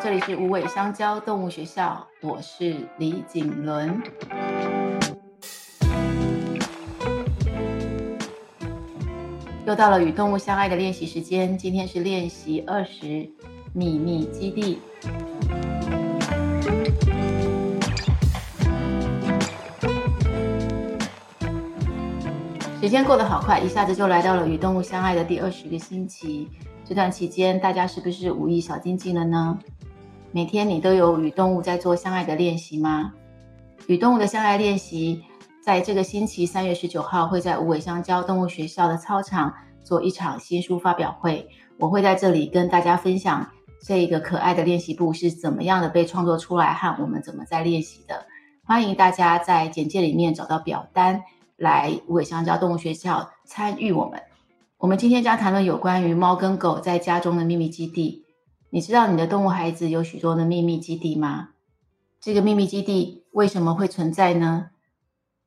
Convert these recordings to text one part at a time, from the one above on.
这里是无尾香蕉动物学校，我是李景伦。又到了与动物相爱的练习时间，今天是练习二十，秘密基地。时间过得好快，一下子就来到了与动物相爱的第二十个星期。这段期间，大家是不是武艺小精进了呢？每天你都有与动物在做相爱的练习吗？与动物的相爱练习，在这个星期三月十九号会在无尾香蕉动物学校的操场做一场新书发表会。我会在这里跟大家分享这一个可爱的练习簿是怎么样的被创作出来，和我们怎么在练习的。欢迎大家在简介里面找到表单，来无尾香蕉动物学校参与我们。我们今天将谈论有关于猫跟狗在家中的秘密基地。你知道你的动物孩子有许多的秘密基地吗？这个秘密基地为什么会存在呢？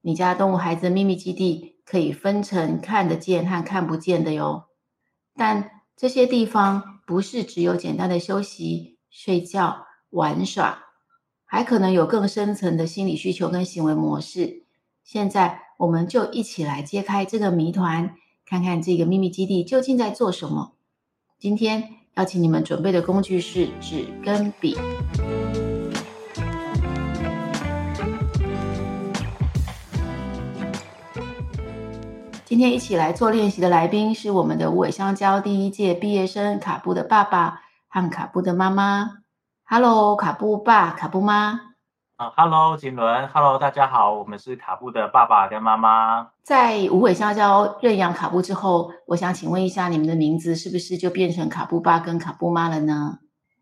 你家动物孩子的秘密基地可以分成看得见和看不见的哟。但这些地方不是只有简单的休息、睡觉、玩耍，还可能有更深层的心理需求跟行为模式。现在我们就一起来揭开这个谜团。看看这个秘密基地究竟在做什么？今天要请你们准备的工具是纸跟笔。今天一起来做练习的来宾是我们的无尾香蕉第一届毕业生卡布的爸爸和卡布的妈妈。Hello，卡布爸，卡布妈。哈喽，瑾伦哈喽，大家好，我们是卡布的爸爸跟妈妈。在无尾香蕉认养卡布之后，我想请问一下，你们的名字是不是就变成卡布爸跟卡布妈了呢？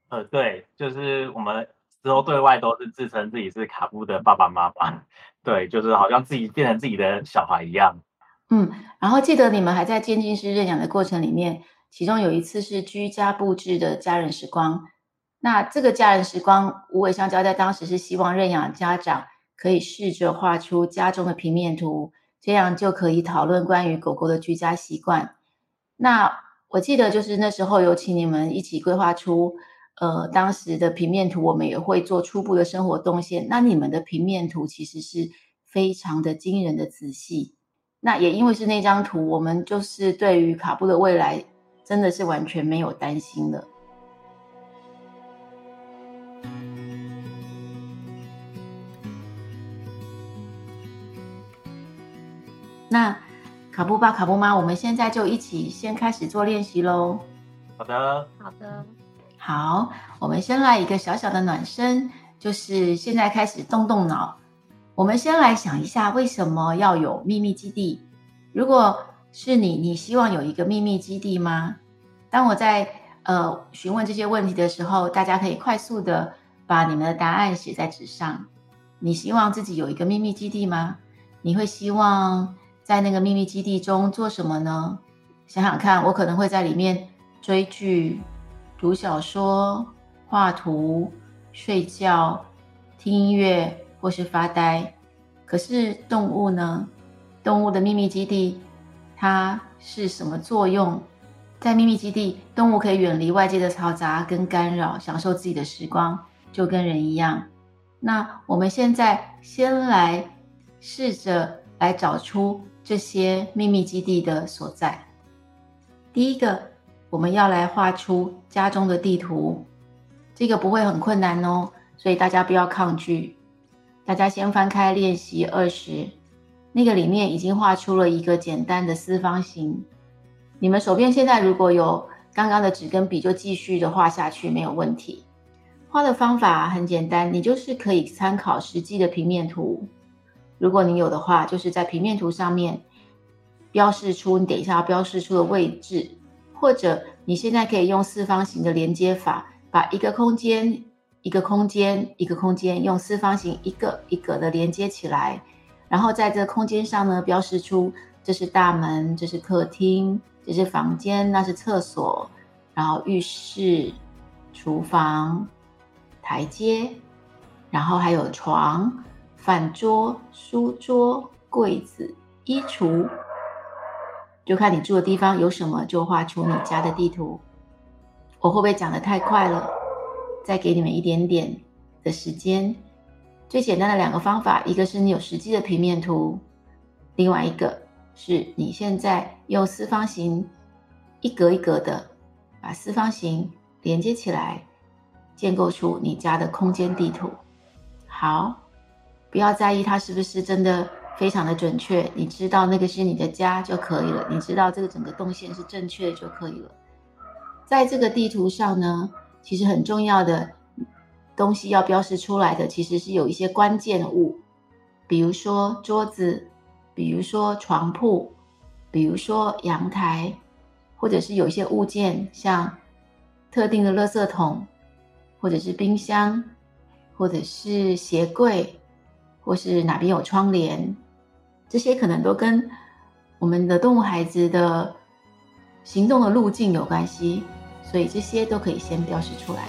呃，对，就是我们之后对外都是自称自己是卡布的爸爸妈妈，对，就是好像自己变成自己的小孩一样。嗯，然后记得你们还在渐进式认养的过程里面，其中有一次是居家布置的家人时光。那这个家人时光，无尾香蕉在当时是希望认养家长可以试着画出家中的平面图，这样就可以讨论关于狗狗的居家习惯。那我记得就是那时候有请你们一起规划出，呃，当时的平面图，我们也会做初步的生活动线。那你们的平面图其实是非常的惊人的仔细。那也因为是那张图，我们就是对于卡布的未来真的是完全没有担心了。那卡布爸、卡布妈，我们现在就一起先开始做练习喽。好的，好的，好，我们先来一个小小的暖身，就是现在开始动动脑。我们先来想一下，为什么要有秘密基地？如果是你，你希望有一个秘密基地吗？当我在呃询问这些问题的时候，大家可以快速的把你们的答案写在纸上。你希望自己有一个秘密基地吗？你会希望？在那个秘密基地中做什么呢？想想看，我可能会在里面追剧、读小说、画图、睡觉、听音乐或是发呆。可是动物呢？动物的秘密基地它是什么作用？在秘密基地，动物可以远离外界的嘈杂跟干扰，享受自己的时光，就跟人一样。那我们现在先来试着来找出。这些秘密基地的所在。第一个，我们要来画出家中的地图，这个不会很困难哦，所以大家不要抗拒。大家先翻开练习二十，那个里面已经画出了一个简单的四方形。你们手边现在如果有刚刚的纸跟笔，就继续的画下去，没有问题。画的方法很简单，你就是可以参考实际的平面图。如果你有的话，就是在平面图上面标示出你等一下要标示出的位置，或者你现在可以用四方形的连接法，把一个空间、一个空间、一个空间用四方形一个一个的连接起来，然后在这空间上呢，标示出这是大门，这是客厅，这是房间，那是厕所，然后浴室、厨房、台阶，然后还有床。饭桌、书桌、柜子、衣橱，就看你住的地方有什么，就画出你家的地图。我会不会讲的太快了？再给你们一点点的时间。最简单的两个方法，一个是你有实际的平面图，另外一个是你现在用四方形一格一格的把四方形连接起来，建构出你家的空间地图。好，不要在意它是不是真的非常的准确，你知道那个是你的家就可以了，你知道这个整个动线是正确的就可以了。在这个地图上呢，其实很重要的东西要标示出来的，其实是有一些关键物，比如说桌子，比如说床铺，比如说阳台，或者是有一些物件，像特定的垃圾桶，或者是冰箱。或者是鞋柜，或是哪边有窗帘，这些可能都跟我们的动物孩子的行动的路径有关系，所以这些都可以先标示出来。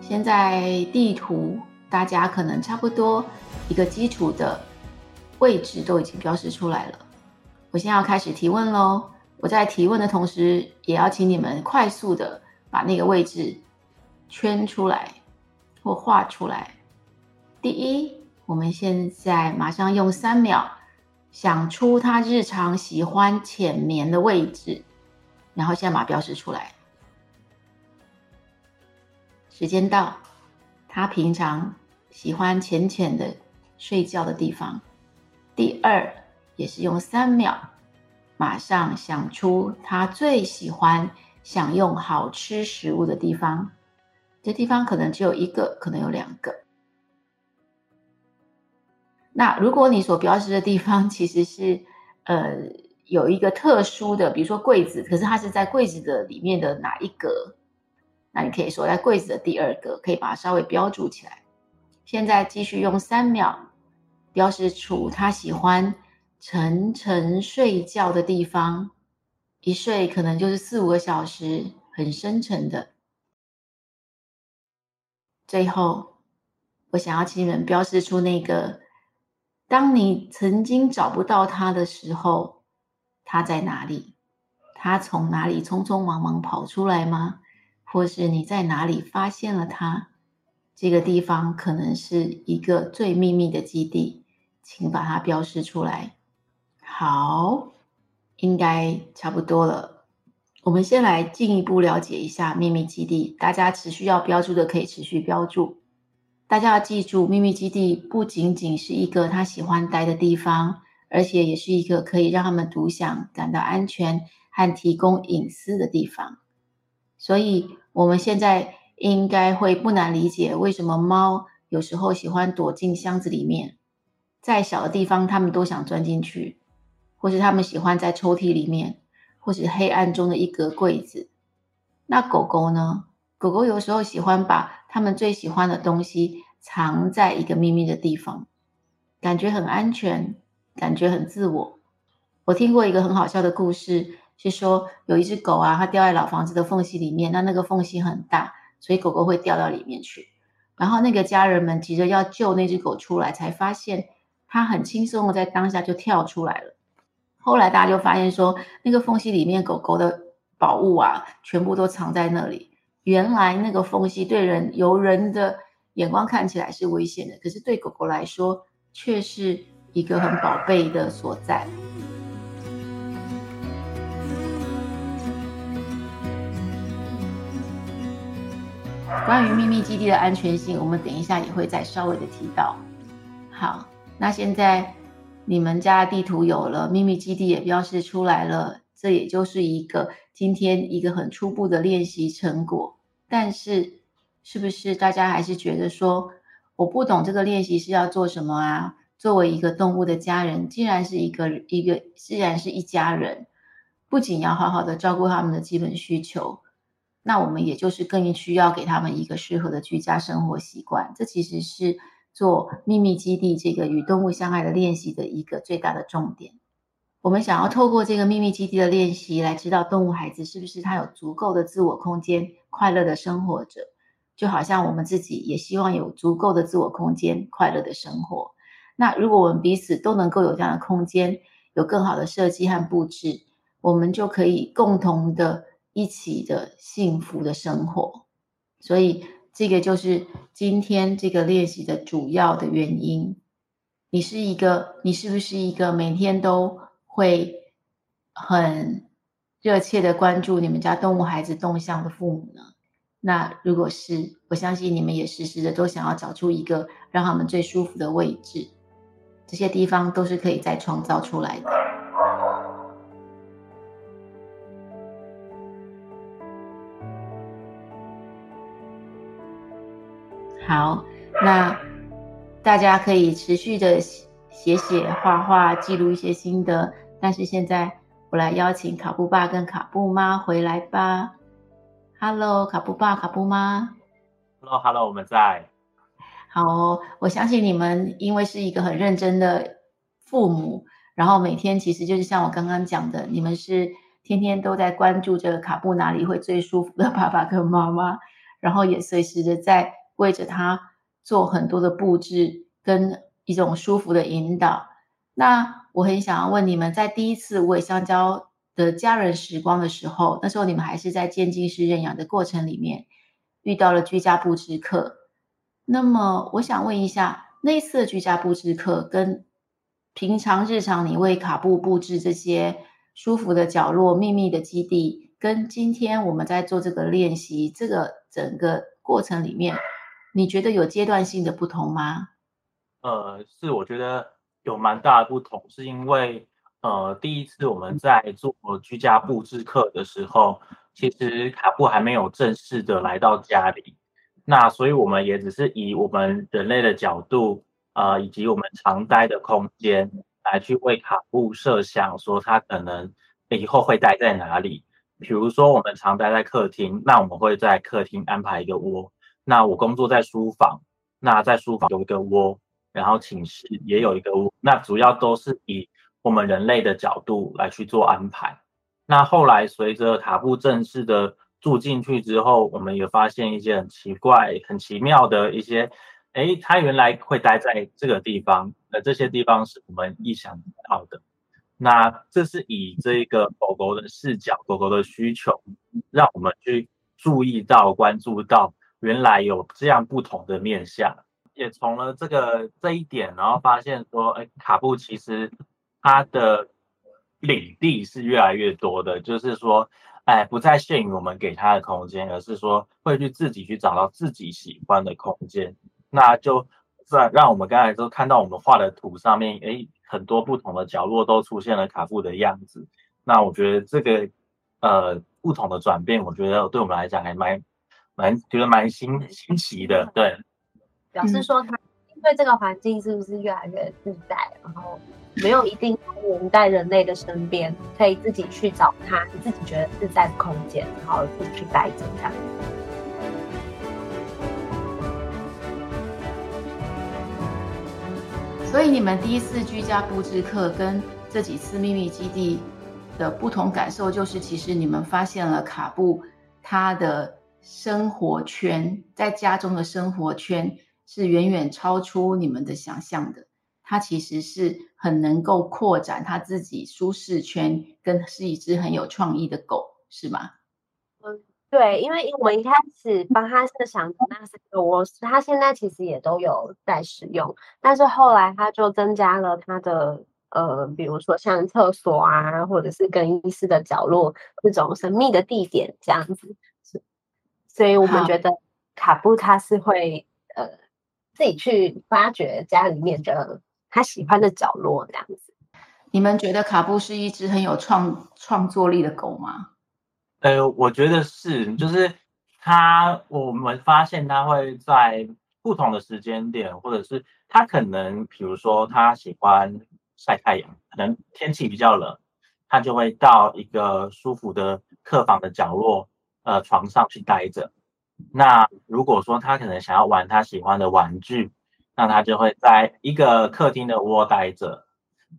现在地图大家可能差不多一个基础的位置都已经标示出来了，我现在要开始提问喽。我在提问的同时，也要请你们快速的把那个位置圈出来或画出来。第一，我们现在马上用三秒想出他日常喜欢浅眠的位置，然后现在把它标示出来。时间到，他平常喜欢浅浅的睡觉的地方。第二，也是用三秒。马上想出他最喜欢享用好吃食物的地方，这地方可能只有一个，可能有两个。那如果你所标示的地方 其实是呃有一个特殊的，比如说柜子，可是它是在柜子的里面的哪一格？那你可以说在柜子的第二格，可以把它稍微标注起来。现在继续用三秒标示出他喜欢。沉沉睡觉的地方，一睡可能就是四五个小时，很深沉的。最后，我想要请你们标示出那个，当你曾经找不到他的时候，他在哪里？他从哪里匆匆忙忙跑出来吗？或是你在哪里发现了他？这个地方可能是一个最秘密的基地，请把它标示出来。好，应该差不多了。我们先来进一步了解一下秘密基地。大家持续要标注的可以持续标注。大家要记住，秘密基地不仅仅是一个他喜欢待的地方，而且也是一个可以让他们独享、感到安全和提供隐私的地方。所以，我们现在应该会不难理解为什么猫有时候喜欢躲进箱子里面，再小的地方它们都想钻进去。或是他们喜欢在抽屉里面，或是黑暗中的一格柜子。那狗狗呢？狗狗有时候喜欢把他们最喜欢的东西藏在一个秘密的地方，感觉很安全，感觉很自我。我听过一个很好笑的故事，是说有一只狗啊，它掉在老房子的缝隙里面，那那个缝隙很大，所以狗狗会掉到里面去。然后那个家人们急着要救那只狗出来，才发现它很轻松的在当下就跳出来了。后来大家就发现说，那个缝隙里面狗狗的宝物啊，全部都藏在那里。原来那个缝隙对人由人的眼光看起来是危险的，可是对狗狗来说却是一个很宝贝的所在。关于秘密基地的安全性，我们等一下也会再稍微的提到。好，那现在。你们家地图有了，秘密基地也标示出来了，这也就是一个今天一个很初步的练习成果。但是，是不是大家还是觉得说，我不懂这个练习是要做什么啊？作为一个动物的家人，既然是一个一个，既然是一家人，不仅要好好的照顾他们的基本需求，那我们也就是更需要给他们一个适合的居家生活习惯。这其实是。做秘密基地这个与动物相爱的练习的一个最大的重点，我们想要透过这个秘密基地的练习来知道动物孩子是不是他有足够的自我空间，快乐的生活着，就好像我们自己也希望有足够的自我空间，快乐的生活。那如果我们彼此都能够有这样的空间，有更好的设计和布置，我们就可以共同的一起的幸福的生活。所以这个就是今天这个练习的主要的原因。你是一个，你是不是一个每天都会很热切的关注你们家动物孩子动向的父母呢？那如果是，我相信你们也时时的都想要找出一个让他们最舒服的位置，这些地方都是可以再创造出来的。好，那大家可以持续的写写、画画、记录一些心得。但是现在我来邀请卡布爸跟卡布妈回来吧。Hello，卡布爸、卡布妈。Hello，Hello，我们在。好哦，我相信你们因为是一个很认真的父母，然后每天其实就是像我刚刚讲的，你们是天天都在关注这个卡布哪里会最舒服的爸爸跟妈妈，然后也随时的在为着他做很多的布置跟一种舒服的引导。那我很想要问你们，在第一次无尾香蕉的家人时光的时候，那时候你们还是在渐进式认养的过程里面遇到了居家布置课。那么我想问一下，那次的居家布置课跟平常日常你为卡布布置这些舒服的角落、秘密的基地，跟今天我们在做这个练习，这个整个过程里面，你觉得有阶段性的不同吗？呃，是，我觉得有蛮大的不同，是因为。呃，第一次我们在做居家布置课的时候，其实卡布还没有正式的来到家里，那所以我们也只是以我们人类的角度，呃，以及我们常待的空间来去为卡布设想，说他可能以后会待在哪里。比如说我们常待在客厅，那我们会在客厅安排一个窝。那我工作在书房，那在书房有一个窝，然后寝室也有一个窝。那主要都是以我们人类的角度来去做安排。那后来随着塔布正式的住进去之后，我们也发现一些很奇怪、很奇妙的一些，诶，他原来会待在这个地方，呃，这些地方是我们意想不到的。那这是以这个狗狗的视角、狗狗的需求，让我们去注意到、关注到，原来有这样不同的面向。也从了这个这一点，然后发现说，诶，卡布其实。它的领地是越来越多的，就是说，哎，不再限于我们给它的空间，而是说会去自己去找到自己喜欢的空间。那就在让我们刚才都看到我们画的图上面，哎，很多不同的角落都出现了卡布的样子。那我觉得这个呃不同的转变，我觉得对我们来讲还蛮蛮觉得蛮新新奇的。对，表示说他对这个环境是不是越来越自在，然后。没有一定黏在人类的身边，可以自己去找他，自己觉得自在的空间，然后自己去待着这样。所以你们第一次居家布置课跟这几次秘密基地的不同感受，就是其实你们发现了卡布他的生活圈，在家中的生活圈是远远超出你们的想象的。它其实是很能够扩展他自己舒适圈，跟是一只很有创意的狗，是吗？嗯，对，因为我一开始帮他设想的那三个窝，他现在其实也都有在使用，但是后来他就增加了他的呃，比如说像厕所啊，或者是更衣室的角落这种神秘的地点这样子，所以我们觉得卡布他是会呃自己去发掘家里面的。他喜欢的角落这样子，你们觉得卡布是一只很有创创作力的狗吗？呃，我觉得是，就是他，我们发现他会在不同的时间点，或者是他可能，比如说他喜欢晒太阳，可能天气比较冷，他就会到一个舒服的客房的角落，呃，床上去待着。那如果说他可能想要玩他喜欢的玩具。那他就会在一个客厅的窝待着。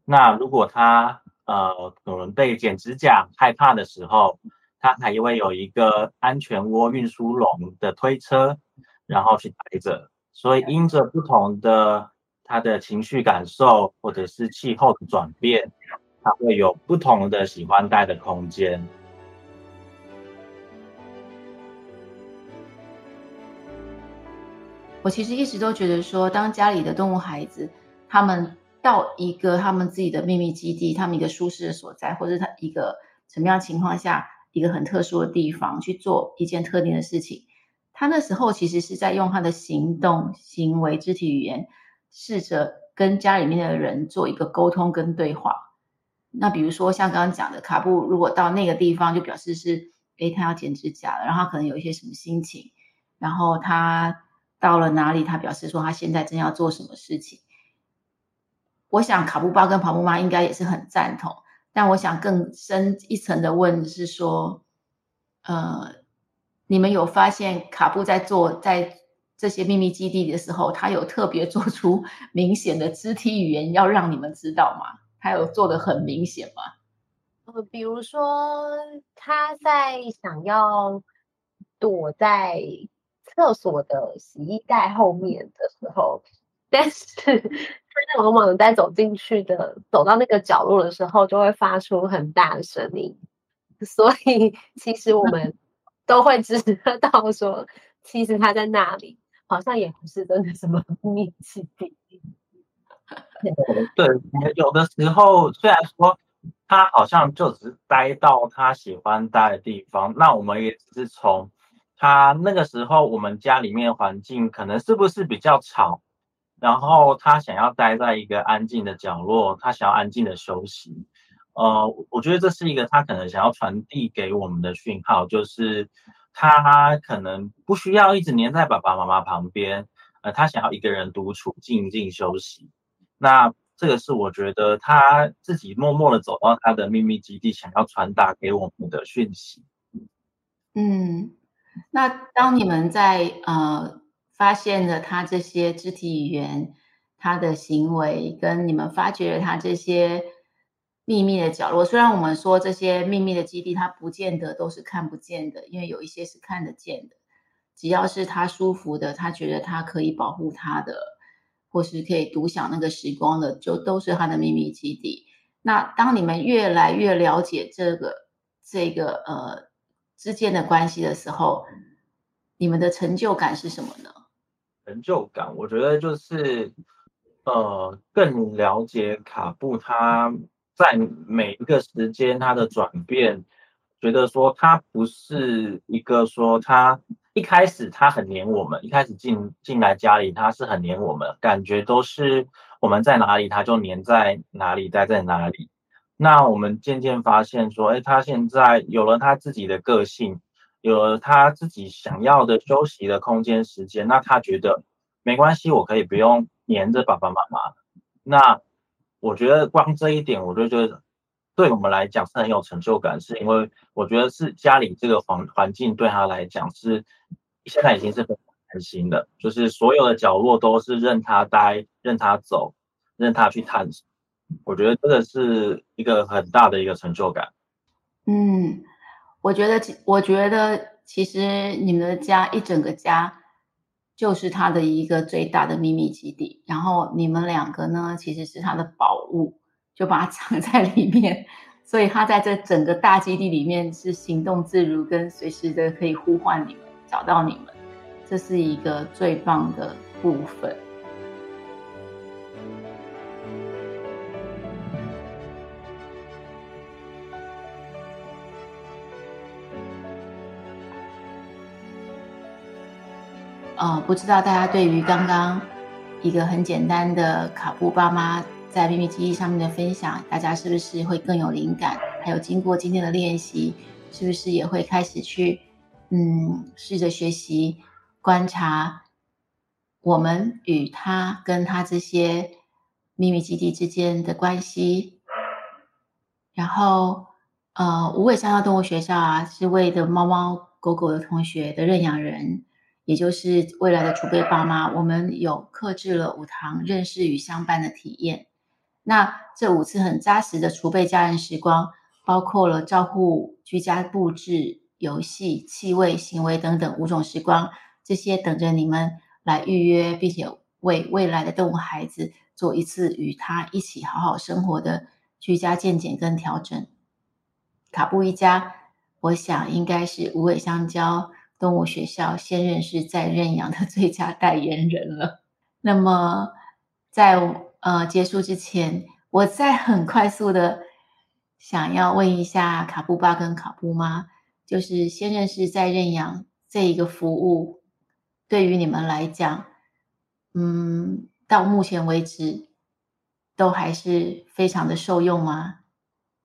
那如果他呃可能被剪指甲害怕的时候，他还会有一个安全窝运输笼的推车，然后去待着。所以因着不同的他的情绪感受或者是气候的转变，他会有不同的喜欢待的空间。我其实一直都觉得说，当家里的动物孩子，他们到一个他们自己的秘密基地，他们一个舒适的所在，或者他一个什么样情况下，一个很特殊的地方去做一件特定的事情，他那时候其实是在用他的行动、行为、肢体语言，试着跟家里面的人做一个沟通跟对话。那比如说像刚刚讲的，卡布如果到那个地方，就表示是，诶，他要剪指甲了，然后可能有一些什么心情，然后他。到了哪里，他表示说他现在正要做什么事情。我想卡布爸跟卡布妈应该也是很赞同，但我想更深一层的问是说，呃，你们有发现卡布在做在这些秘密基地的时候，他有特别做出明显的肢体语言要让你们知道吗？他有做得很明显吗？呃，比如说他在想要躲在。厕所的洗衣袋后面的时候，但是他往往在走进去的，走到那个角落的时候，就会发出很大的声音。所以其实我们都会知道说，其实他在那里，好像也不是真的什么秘密基地。对，有的时候虽然说他好像就只是待到他喜欢待的地方，那我们也只是从。他那个时候，我们家里面环境可能是不是比较吵？然后他想要待在一个安静的角落，他想要安静的休息。呃，我觉得这是一个他可能想要传递给我们的讯号，就是他可能不需要一直黏在爸爸妈妈旁边，呃，他想要一个人独处，静静休息。那这个是我觉得他自己默默的走到他的秘密基地，想要传达给我们的讯息。嗯。那当你们在呃发现了他这些肢体语言、他的行为，跟你们发掘了他这些秘密的角落，虽然我们说这些秘密的基地，他不见得都是看不见的，因为有一些是看得见的。只要是他舒服的，他觉得他可以保护他的，或是可以独享那个时光的，就都是他的秘密基地。那当你们越来越了解这个这个呃。之间的关系的时候，你们的成就感是什么呢？成就感，我觉得就是呃，更了解卡布他在每一个时间他的转变，觉得说他不是一个说他一开始他很黏我们，一开始进进来家里他是很黏我们，感觉都是我们在哪里他就黏在哪里，待在哪里。那我们渐渐发现说，哎，他现在有了他自己的个性，有了他自己想要的休息的空间时间。那他觉得没关系，我可以不用黏着爸爸妈妈。那我觉得光这一点，我就觉得对我们来讲是很有成就感，是因为我觉得是家里这个环环境对他来讲是现在已经是很开心的，就是所有的角落都是任他待、任他走、任他去探索。我觉得真的是一个很大的一个成就感。嗯，我觉得，我觉得其实你们的家一整个家就是他的一个最大的秘密基地。然后你们两个呢，其实是他的宝物，就把它藏在里面。所以他在这整个大基地里面是行动自如，跟随时的可以呼唤你们，找到你们。这是一个最棒的部分。呃，不知道大家对于刚刚一个很简单的卡布爸妈在秘密基地上面的分享，大家是不是会更有灵感？还有经过今天的练习，是不是也会开始去嗯，试着学习观察我们与他跟他这些秘密基地之间的关系？然后呃，无尾香蕉动物学校啊，是为的猫猫狗狗的同学的认养人。也就是未来的储备爸妈，我们有克制了五堂认识与相伴的体验。那这五次很扎实的储备家人时光，包括了照护、居家布置、游戏、气味、行为等等五种时光，这些等着你们来预约，并且为未来的动物孩子做一次与他一起好好生活的居家健检跟调整。卡布一家，我想应该是无尾香蕉动物学校先认识再认养的 最佳代言人了。那么在呃结束之前，我再很快速的想要问一下卡布爸跟卡布妈，就是先认识再认养这一个服务，对于你们来讲，嗯，到目前为止都还是非常的受用吗？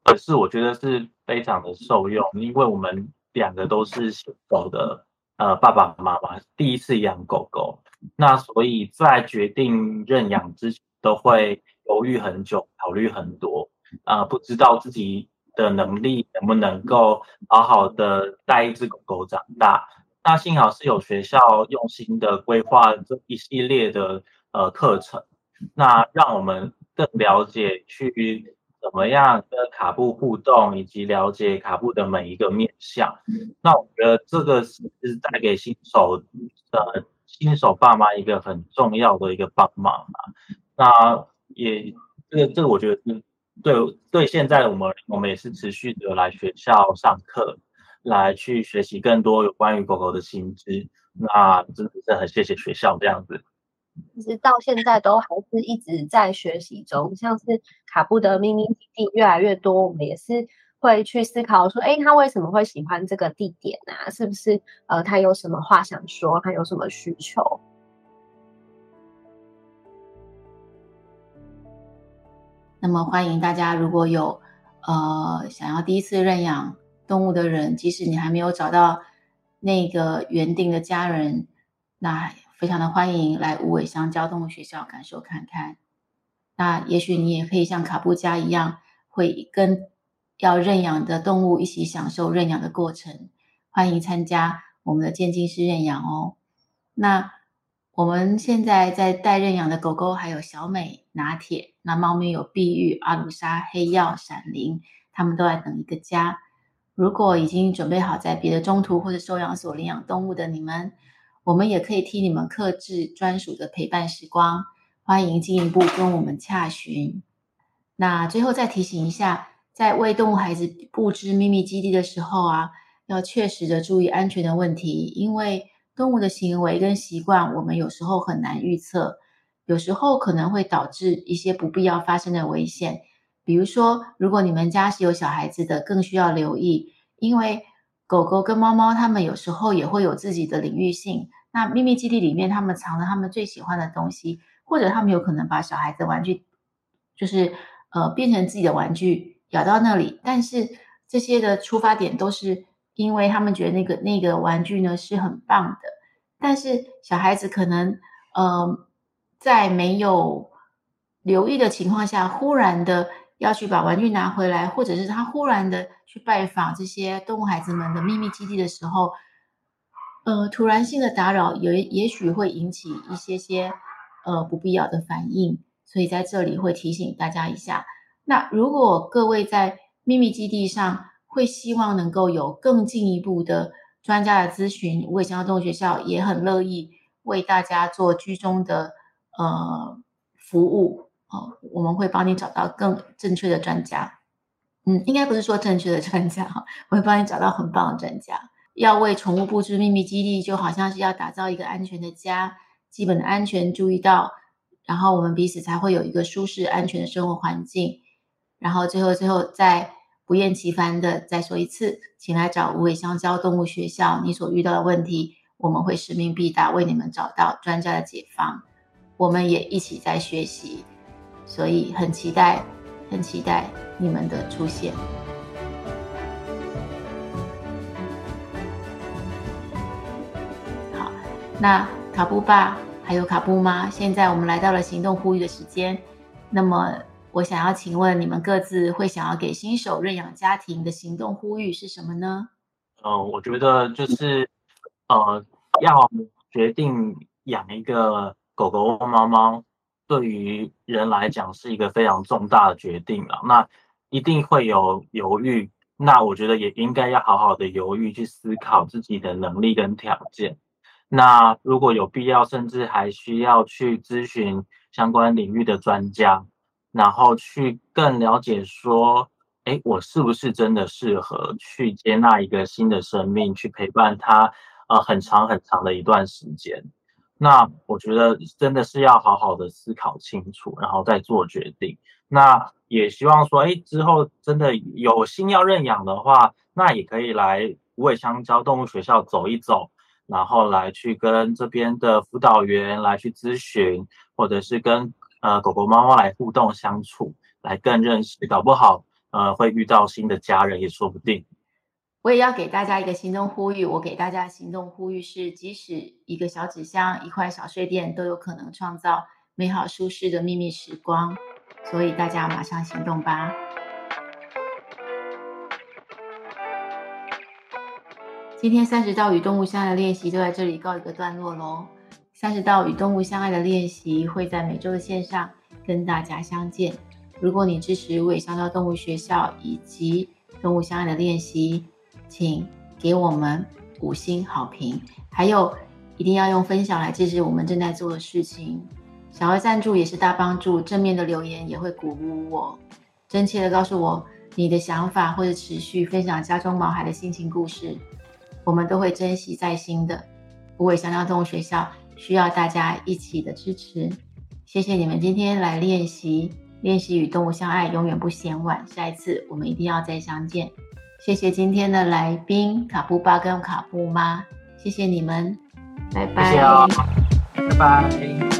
可是我觉得是非常的受用，因为我们两个都是新手的呃爸爸妈妈，第一次养狗狗，那所以在决定认养之前都会犹豫很久，考虑很多，啊、不知道自己的能力能不能够好好的带一只狗狗长大。那幸好是有学校用心的规划这一系列的呃课程，那让我们更了解去怎么样跟卡布互动，以及了解卡布的每一个面向。那我觉得这个是带给新手呃新手爸妈一个很重要的一个帮忙啊。那也这个这个我觉得对对现在我们我们也是持续的来学校上课。来去学习更多有关于狗狗的新知，那真的是很谢谢学校这样子。其实到现在都还是一直在学习中，像是卡布的秘密基地越来越多，我们也是会去思考说，哎，他为什么会喜欢这个地点啊？是不是呃，他有什么话想说？他有什么需求？那么欢迎大家，如果有呃想要第一次认养。动物的人，即使你还没有找到那个原定的家人，那非常的欢迎来无尾香蕉动物学校感受看看。那也许你也可以像卡布加一样，会跟要认养的动物一起享受认养的过程。欢迎参加我们的渐进式认养哦。那我们现在在待认养的狗狗还有小美、拿铁，那猫咪有碧玉、阿鲁莎、黑曜、闪灵，他们都在等一个家。如果已经准备好在别的中途或者收养所领养动物的你们，我们也可以替你们克制专属的陪伴时光。欢迎进一步跟我们洽询。那最后再提醒一下，在为动物孩子布置秘密基地的时候啊，要确实的注意安全的问题，因为动物的行为跟习惯我们有时候很难预测，有时候可能会导致一些不必要发生的危险。比如说，如果你们家是有小孩子的，更需要留意，因为狗狗跟猫猫它们有时候也会有自己的领域性。那秘密基地里面，他们藏了他们最喜欢的东西，或者他们有可能把小孩子的玩具，就是呃变成自己的玩具，咬到那里。但是这些的出发点都是因为他们觉得那个那个玩具呢是很棒的。但是小孩子可能呃在没有留意的情况下，忽然的。要去把玩具拿回来，或者是他忽然的去拜访这些动物孩子们的秘密基地的时候，呃，突然性的打扰也也许会引起一些些呃不必要的反应，所以在这里会提醒大家一下。那如果各位在秘密基地上会希望能够有更进一步的专家的咨询，无尾香蕉动物学校也很乐意为大家做居中的呃服务。哦，我们会帮你找到更正确的专家。嗯，应该不是说正确的专家哈，我会帮你找到很棒的专家。要为宠物布置秘密基地，就好像是要打造一个安全的家，基本的安全注意到，然后我们彼此才会有一个舒适安全的生活环境。然后最后最后再不厌其烦的再说一次，请来找无尾香蕉动物学校，你所遇到的问题，我们会使命必达，为你们找到专家的解方。我们也一起在学习。所以很期待，很期待你们的出现。那卡布爸还有卡布妈，现在我们来到了行动呼吁的时间。那么，我想要请问你们各自会想要给新手认养家庭的行动呼吁是什么呢？嗯、呃，我觉得就是呃，要决定养一个狗狗或、猫猫。对于人来讲是一个非常重大的决定了，那一定会有犹豫，那我觉得也应该要好好的犹豫，去思考自己的能力跟条件。那如果有必要，甚至还需要去咨询相关领域的专家。然后去更了解说，哎，我是不是真的适合去接纳一个新的生命，去陪伴他，呃，很长很长的一段时间。那我觉得真的是要好好的思考清楚，然后再做决定。那也希望说，哎，之后真的有心要认养的话，那也可以来无尾香蕉动物学校走一走，然后来去跟这边的辅导员来去咨询，或者是跟呃狗狗猫猫来互动相处，来更认识，搞不好呃会遇到新的家人也说不定。我也要给大家一个行动呼吁，我给大家行动呼吁是：即使一个小纸箱、一块小睡垫，都有可能创造美好舒适的秘密时光。所以大家马上行动吧！今天三十道与动物相爱的练习就在这里告一个段落喽。三十道与动物相爱的练习会在每周的线上跟大家相见。如果你支持无尾香蕉动物学校以及动物相爱的练习，请给我们五星好评，还有一定要用分享来支持我们正在做的事情。小额赞助也是大帮助，正面的留言也会鼓舞我，真切的告诉我你的想法，或者持续分享家中毛孩的心情故事，我们都会珍惜在心的。无尾香蕉动物学校需要大家一起的支持，谢谢你们今天来练习，练习与动物相爱，永远不嫌晚。下一次我们一定要再相见。谢谢今天的来宾卡布巴跟卡布妈，谢谢你们，拜拜，拜拜。